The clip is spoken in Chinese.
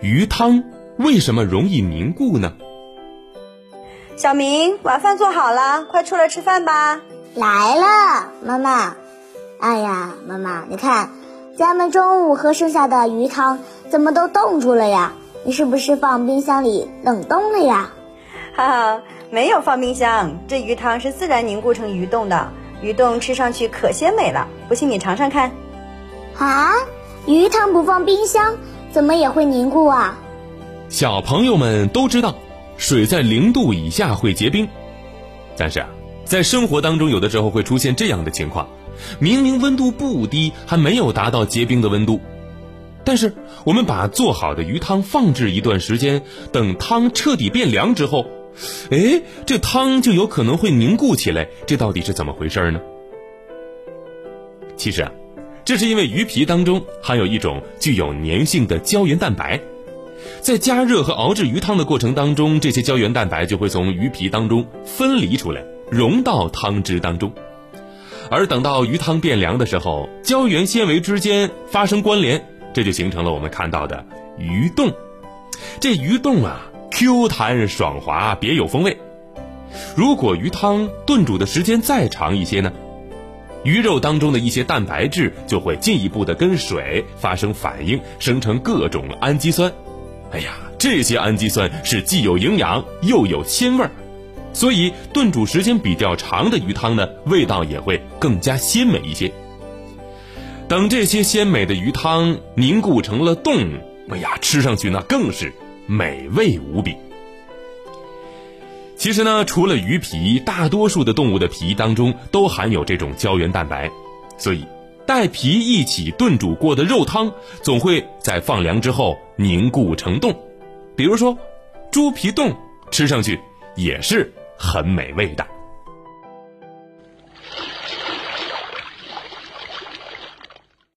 鱼汤为什么容易凝固呢？小明，晚饭做好了，快出来吃饭吧。来了，妈妈。哎呀，妈妈，你看，咱们中午喝剩下的鱼汤怎么都冻住了呀？你是不是放冰箱里冷冻了呀？哈哈，没有放冰箱，这鱼汤是自然凝固成鱼冻的。鱼冻吃上去可鲜美了，不信你尝尝看。啊，鱼汤不放冰箱，怎么也会凝固啊？小朋友们都知道，水在零度以下会结冰，但是啊，在生活当中，有的时候会出现这样的情况：明明温度不低，还没有达到结冰的温度，但是我们把做好的鱼汤放置一段时间，等汤彻底变凉之后。哎，这汤就有可能会凝固起来，这到底是怎么回事呢？其实啊，这是因为鱼皮当中含有一种具有粘性的胶原蛋白，在加热和熬制鱼汤的过程当中，这些胶原蛋白就会从鱼皮当中分离出来，融到汤汁当中，而等到鱼汤变凉的时候，胶原纤维之间发生关联，这就形成了我们看到的鱼冻。这鱼冻啊。Q 弹爽滑，别有风味。如果鱼汤炖煮的时间再长一些呢，鱼肉当中的一些蛋白质就会进一步的跟水发生反应，生成各种氨基酸。哎呀，这些氨基酸是既有营养又有鲜味儿，所以炖煮时间比较长的鱼汤呢，味道也会更加鲜美一些。等这些鲜美的鱼汤凝固成了冻，哎呀，吃上去那更是。美味无比。其实呢，除了鱼皮，大多数的动物的皮当中都含有这种胶原蛋白，所以带皮一起炖煮过的肉汤总会在放凉之后凝固成冻。比如说，猪皮冻吃上去也是很美味的。